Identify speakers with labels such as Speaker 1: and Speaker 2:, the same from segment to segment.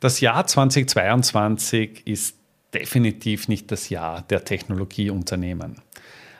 Speaker 1: Das Jahr 2022 ist definitiv nicht das Jahr der Technologieunternehmen.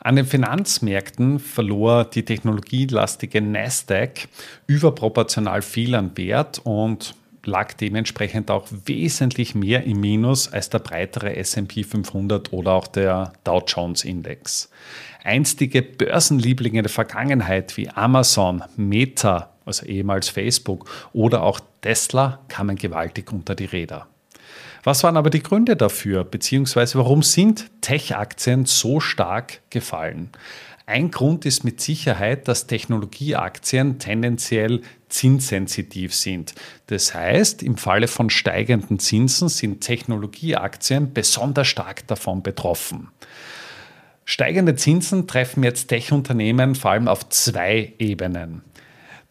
Speaker 1: An den Finanzmärkten verlor die technologielastige Nasdaq überproportional viel an Wert und lag dementsprechend auch wesentlich mehr im Minus als der breitere SP 500 oder auch der Dow Jones Index. Einstige Börsenlieblinge der Vergangenheit wie Amazon, Meta, also ehemals Facebook oder auch Tesla kamen gewaltig unter die Räder. Was waren aber die Gründe dafür, beziehungsweise warum sind Tech-Aktien so stark gefallen? Ein Grund ist mit Sicherheit, dass Technologieaktien tendenziell zinssensitiv sind. Das heißt, im Falle von steigenden Zinsen sind Technologieaktien besonders stark davon betroffen. Steigende Zinsen treffen jetzt Tech-Unternehmen vor allem auf zwei Ebenen.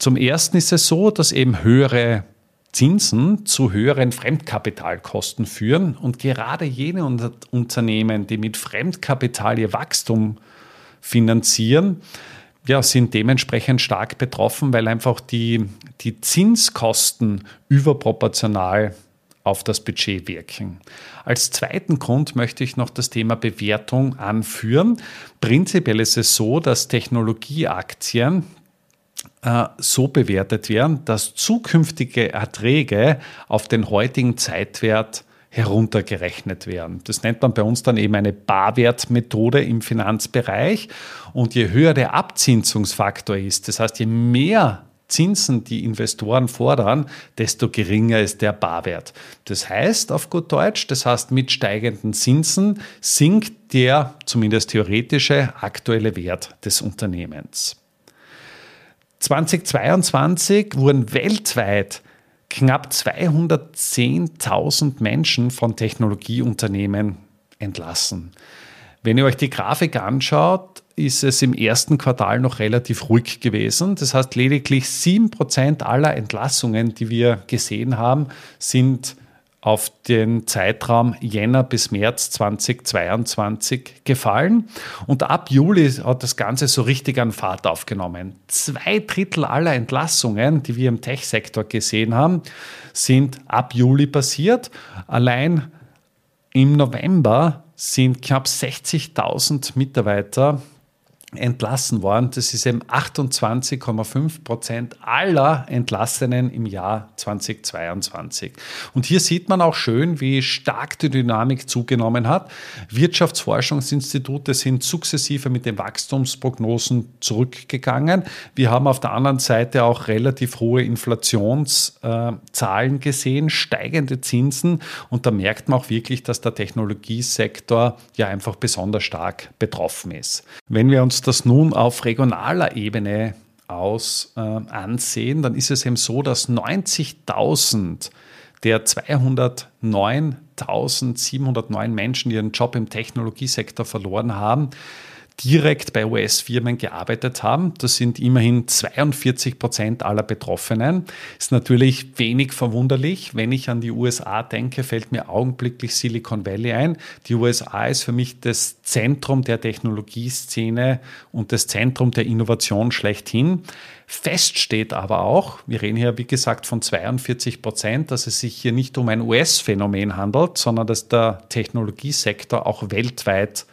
Speaker 1: Zum ersten ist es so, dass eben höhere Zinsen zu höheren Fremdkapitalkosten führen und gerade jene Unternehmen, die mit Fremdkapital ihr Wachstum finanzieren, ja, sind dementsprechend stark betroffen, weil einfach die, die Zinskosten überproportional auf das Budget wirken. Als zweiten Grund möchte ich noch das Thema Bewertung anführen. Prinzipiell ist es so, dass Technologieaktien so bewertet werden, dass zukünftige Erträge auf den heutigen Zeitwert heruntergerechnet werden. Das nennt man bei uns dann eben eine Barwertmethode im Finanzbereich. Und je höher der Abzinsungsfaktor ist, das heißt, je mehr Zinsen die Investoren fordern, desto geringer ist der Barwert. Das heißt auf gut Deutsch, das heißt mit steigenden Zinsen sinkt der zumindest theoretische aktuelle Wert des Unternehmens. 2022 wurden weltweit knapp 210.000 Menschen von Technologieunternehmen entlassen. Wenn ihr euch die Grafik anschaut, ist es im ersten Quartal noch relativ ruhig gewesen. Das heißt, lediglich 7% aller Entlassungen, die wir gesehen haben, sind auf den Zeitraum Jänner bis März 2022 gefallen. Und ab Juli hat das Ganze so richtig an Fahrt aufgenommen. Zwei Drittel aller Entlassungen, die wir im Tech-Sektor gesehen haben, sind ab Juli passiert. Allein im November sind knapp 60.000 Mitarbeiter entlassen worden. Das ist eben 28,5 Prozent aller Entlassenen im Jahr 2022. Und hier sieht man auch schön, wie stark die Dynamik zugenommen hat. Wirtschaftsforschungsinstitute sind sukzessive mit den Wachstumsprognosen zurückgegangen. Wir haben auf der anderen Seite auch relativ hohe Inflationszahlen gesehen, steigende Zinsen und da merkt man auch wirklich, dass der Technologiesektor ja einfach besonders stark betroffen ist. Wenn wir uns das nun auf regionaler Ebene aus äh, ansehen, dann ist es eben so, dass 90.000 der 209.709 Menschen, ihren Job im Technologiesektor verloren haben, direkt bei US-Firmen gearbeitet haben. Das sind immerhin 42 Prozent aller Betroffenen. Ist natürlich wenig verwunderlich. Wenn ich an die USA denke, fällt mir augenblicklich Silicon Valley ein. Die USA ist für mich das Zentrum der Technologieszene und das Zentrum der Innovation schlechthin. Fest steht aber auch, wir reden hier wie gesagt von 42 Prozent, dass es sich hier nicht um ein US-Phänomen handelt, sondern dass der Technologiesektor auch weltweit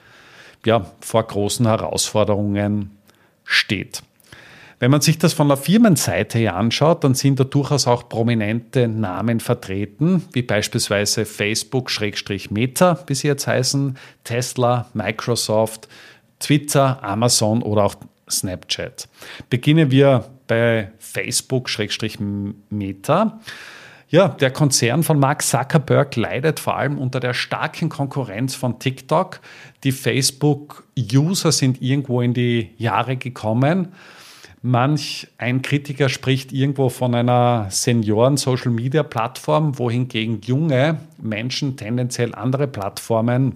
Speaker 1: ja, vor großen Herausforderungen steht. Wenn man sich das von der Firmenseite her anschaut, dann sind da durchaus auch prominente Namen vertreten, wie beispielsweise Facebook-Meta, wie sie jetzt heißen, Tesla, Microsoft, Twitter, Amazon oder auch Snapchat. Beginnen wir bei Facebook-Meta. Ja, der Konzern von Mark Zuckerberg leidet vor allem unter der starken Konkurrenz von TikTok. Die Facebook-User sind irgendwo in die Jahre gekommen. Manch ein Kritiker spricht irgendwo von einer Senioren-Social-Media-Plattform, wohingegen junge Menschen tendenziell andere Plattformen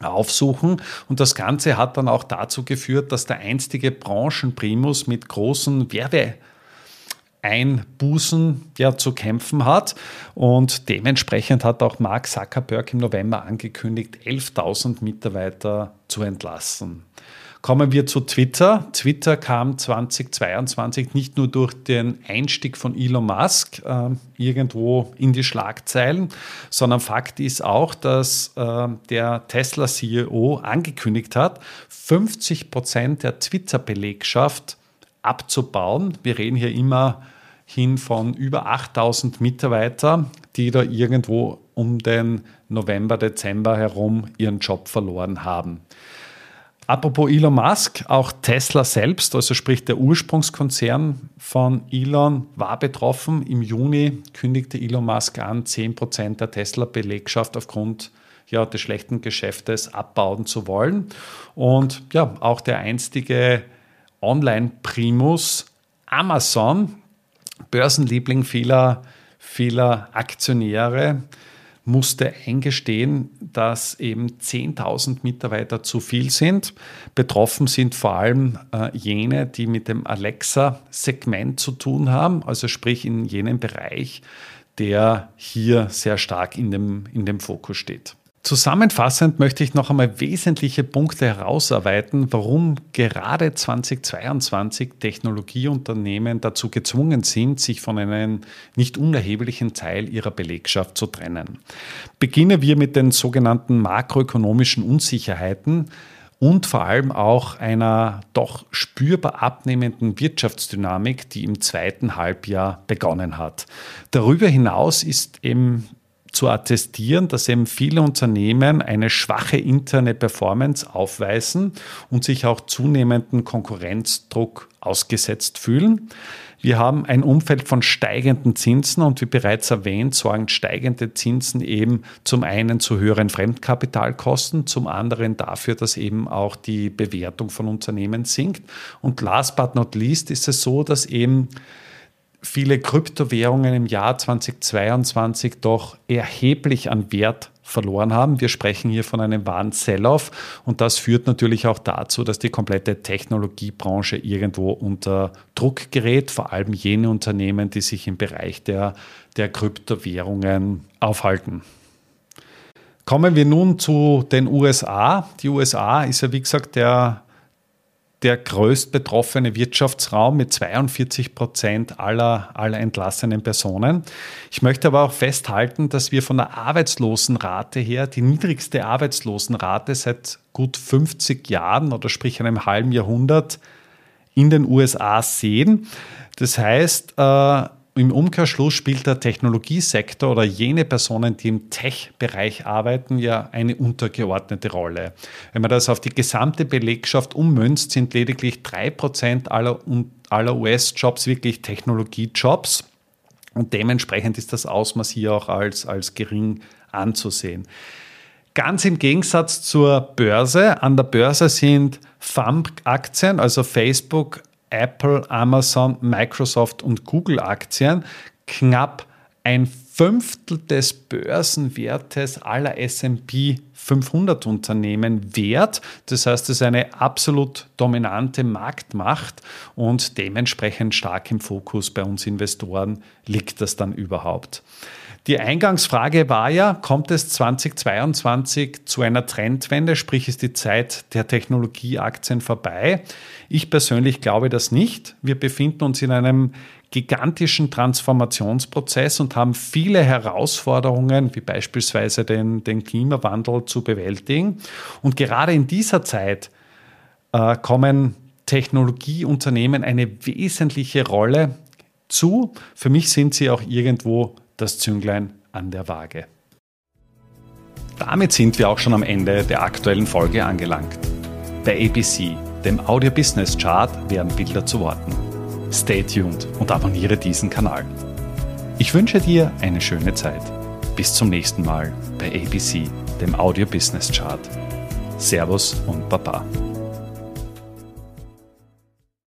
Speaker 1: aufsuchen. Und das Ganze hat dann auch dazu geführt, dass der einstige Branchenprimus mit großen Werbe Einbußen ja, zu kämpfen hat. Und dementsprechend hat auch Mark Zuckerberg im November angekündigt, 11.000 Mitarbeiter zu entlassen. Kommen wir zu Twitter. Twitter kam 2022 nicht nur durch den Einstieg von Elon Musk äh, irgendwo in die Schlagzeilen, sondern Fakt ist auch, dass äh, der Tesla-CEO angekündigt hat, 50 Prozent der Twitter-Belegschaft abzubauen. Wir reden hier immer hin von über 8000 Mitarbeiter, die da irgendwo um den November, Dezember herum ihren Job verloren haben. Apropos Elon Musk, auch Tesla selbst, also sprich der Ursprungskonzern von Elon, war betroffen. Im Juni kündigte Elon Musk an, 10% der Tesla-Belegschaft aufgrund ja, des schlechten Geschäftes abbauen zu wollen. Und ja, auch der einstige Online-Primus Amazon, Börsenliebling vieler, vieler Aktionäre, musste eingestehen, dass eben 10.000 Mitarbeiter zu viel sind. Betroffen sind vor allem äh, jene, die mit dem Alexa-Segment zu tun haben, also sprich in jenem Bereich, der hier sehr stark in dem, in dem Fokus steht. Zusammenfassend möchte ich noch einmal wesentliche Punkte herausarbeiten, warum gerade 2022 Technologieunternehmen dazu gezwungen sind, sich von einem nicht unerheblichen Teil ihrer Belegschaft zu trennen. Beginnen wir mit den sogenannten makroökonomischen Unsicherheiten und vor allem auch einer doch spürbar abnehmenden Wirtschaftsdynamik, die im zweiten Halbjahr begonnen hat. Darüber hinaus ist eben zu attestieren, dass eben viele Unternehmen eine schwache interne Performance aufweisen und sich auch zunehmenden Konkurrenzdruck ausgesetzt fühlen. Wir haben ein Umfeld von steigenden Zinsen und wie bereits erwähnt, sorgen steigende Zinsen eben zum einen zu höheren Fremdkapitalkosten, zum anderen dafür, dass eben auch die Bewertung von Unternehmen sinkt. Und last but not least ist es so, dass eben viele Kryptowährungen im Jahr 2022 doch erheblich an Wert verloren haben. Wir sprechen hier von einem wahren Sell-off und das führt natürlich auch dazu, dass die komplette Technologiebranche irgendwo unter Druck gerät, vor allem jene Unternehmen, die sich im Bereich der, der Kryptowährungen aufhalten. Kommen wir nun zu den USA. Die USA ist ja, wie gesagt, der der größt betroffene Wirtschaftsraum mit 42 Prozent aller, aller entlassenen Personen. Ich möchte aber auch festhalten, dass wir von der Arbeitslosenrate her die niedrigste Arbeitslosenrate seit gut 50 Jahren oder sprich einem halben Jahrhundert in den USA sehen. Das heißt, äh, im Umkehrschluss spielt der Technologiesektor oder jene Personen, die im Tech-Bereich arbeiten, ja eine untergeordnete Rolle. Wenn man das auf die gesamte Belegschaft ummünzt, sind lediglich 3% aller, aller US-Jobs wirklich Technologiejobs. Und dementsprechend ist das Ausmaß hier auch als, als gering anzusehen. Ganz im Gegensatz zur Börse. An der Börse sind FAMP-Aktien, also Facebook, Apple, Amazon, Microsoft und Google-Aktien knapp ein Fünftel des Börsenwertes aller SP 500 Unternehmen wert. Das heißt, es ist eine absolut dominante Marktmacht und dementsprechend stark im Fokus bei uns Investoren liegt das dann überhaupt. Die Eingangsfrage war ja, kommt es 2022 zu einer Trendwende, sprich ist die Zeit der Technologieaktien vorbei? Ich persönlich glaube das nicht. Wir befinden uns in einem gigantischen Transformationsprozess und haben viele Herausforderungen, wie beispielsweise den, den Klimawandel, zu bewältigen. Und gerade in dieser Zeit äh, kommen Technologieunternehmen eine wesentliche Rolle zu. Für mich sind sie auch irgendwo das Zünglein an der Waage. Damit sind wir auch schon am Ende der aktuellen Folge angelangt. Bei ABC, dem Audio Business Chart, werden Bilder zu Worten. Stay tuned und abonniere diesen Kanal. Ich wünsche dir eine schöne Zeit. Bis zum nächsten Mal bei ABC, dem Audio Business Chart. Servus und Baba.